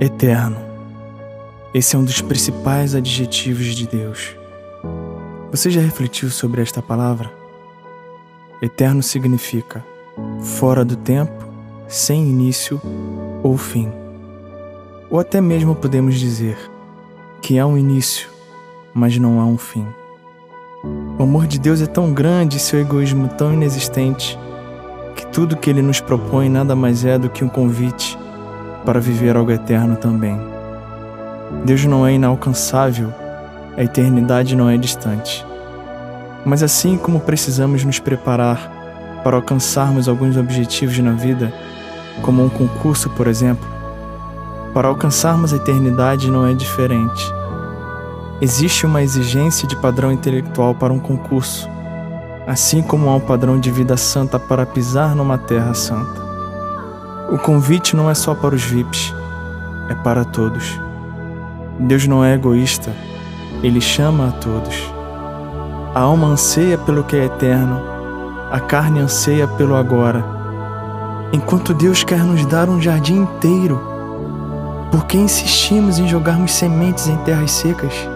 Eterno. Esse é um dos principais adjetivos de Deus. Você já refletiu sobre esta palavra? Eterno significa fora do tempo, sem início ou fim. Ou até mesmo podemos dizer que há um início, mas não há um fim. O amor de Deus é tão grande e seu egoísmo tão inexistente que tudo que ele nos propõe nada mais é do que um convite para viver algo eterno também. Deus não é inalcançável, a eternidade não é distante. Mas assim como precisamos nos preparar para alcançarmos alguns objetivos na vida, como um concurso, por exemplo, para alcançarmos a eternidade não é diferente. Existe uma exigência de padrão intelectual para um concurso, assim como há um padrão de vida santa para pisar numa terra santa. O convite não é só para os VIPs, é para todos. Deus não é egoísta, ele chama a todos. A alma anseia pelo que é eterno, a carne anseia pelo agora. Enquanto Deus quer nos dar um jardim inteiro, por que insistimos em jogarmos sementes em terras secas?